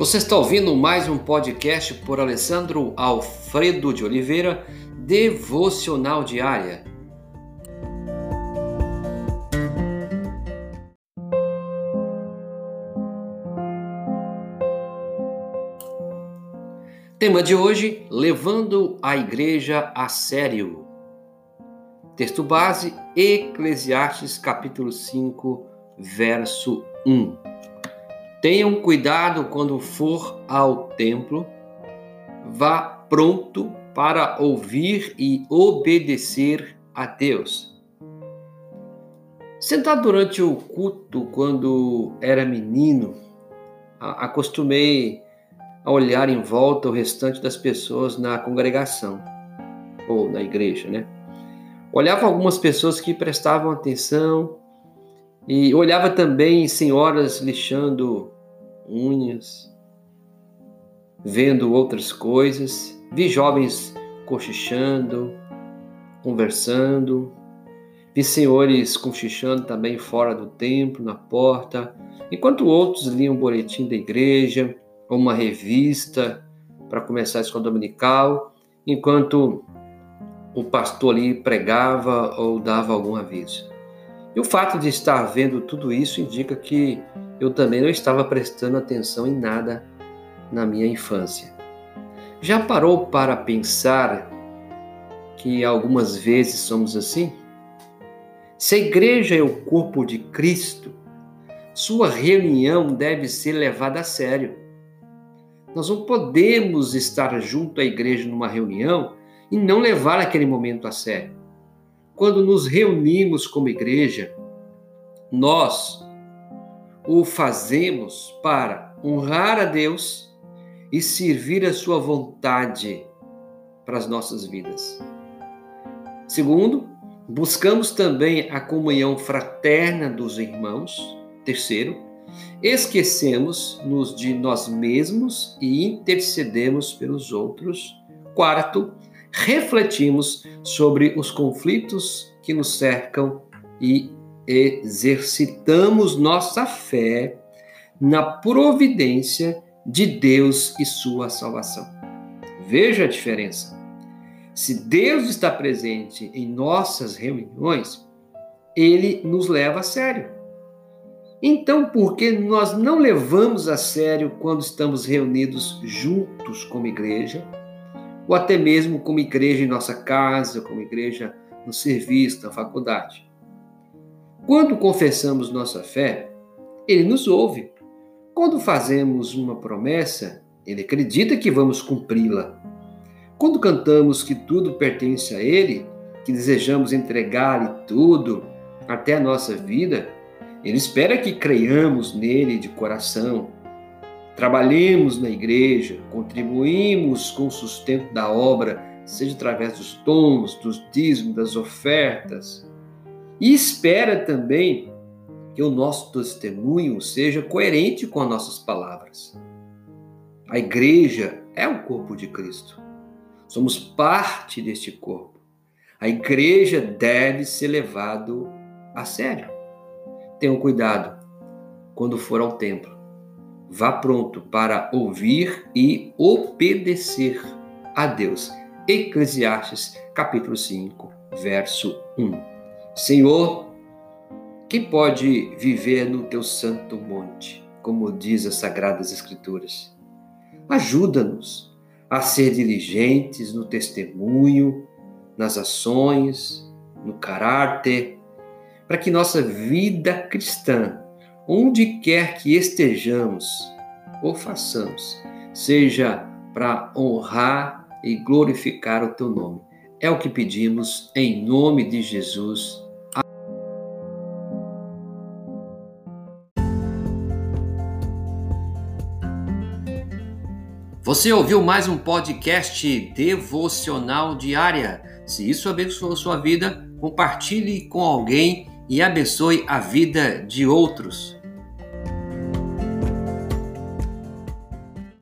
Você está ouvindo mais um podcast por Alessandro Alfredo de Oliveira, Devocional Diária. Tema de hoje: Levando a Igreja a Sério. Texto base: Eclesiastes capítulo 5, verso 1. Tenham cuidado quando for ao templo, vá pronto para ouvir e obedecer a Deus. Sentado durante o culto, quando era menino, acostumei a olhar em volta o restante das pessoas na congregação ou na igreja, né? Olhava algumas pessoas que prestavam atenção e olhava também senhoras lixando unhas, vendo outras coisas. Vi jovens cochichando, conversando. Vi senhores cochichando também fora do templo, na porta, enquanto outros liam um boletim da igreja ou uma revista para começar a escola dominical, enquanto o pastor ali pregava ou dava algum aviso. E o fato de estar vendo tudo isso indica que eu também não estava prestando atenção em nada na minha infância. Já parou para pensar que algumas vezes somos assim? Se a igreja é o corpo de Cristo, sua reunião deve ser levada a sério. Nós não podemos estar junto à igreja numa reunião e não levar aquele momento a sério quando nos reunimos como igreja, nós o fazemos para honrar a Deus e servir a sua vontade para as nossas vidas. Segundo, buscamos também a comunhão fraterna dos irmãos. Terceiro, esquecemos-nos de nós mesmos e intercedemos pelos outros. Quarto, refletimos sobre os conflitos que nos cercam e exercitamos nossa fé na providência de Deus e sua salvação. Veja a diferença. Se Deus está presente em nossas reuniões, ele nos leva a sério. Então, por que nós não levamos a sério quando estamos reunidos juntos como igreja? Ou até mesmo como igreja em nossa casa, como igreja no serviço, na faculdade. Quando confessamos nossa fé, ele nos ouve. Quando fazemos uma promessa, ele acredita que vamos cumpri-la. Quando cantamos que tudo pertence a ele, que desejamos entregar-lhe tudo, até a nossa vida, ele espera que creiamos nele de coração, trabalhemos na igreja, contribuímos com o sustento da obra, seja através dos dons, dos dízimos, das ofertas. E espera também que o nosso testemunho seja coerente com as nossas palavras. A igreja é o corpo de Cristo. Somos parte deste corpo. A igreja deve ser levado a sério. Tenham cuidado quando for ao templo Vá pronto para ouvir e obedecer a Deus. Eclesiastes, capítulo 5, verso 1. Senhor, quem pode viver no teu santo monte, como diz as sagradas escrituras? Ajuda-nos a ser diligentes no testemunho, nas ações, no caráter, para que nossa vida cristã onde quer que estejamos ou façamos, seja para honrar e glorificar o teu nome. É o que pedimos em nome de Jesus. Você ouviu mais um podcast devocional diária? Se isso abençoou sua vida, compartilhe com alguém e abençoe a vida de outros.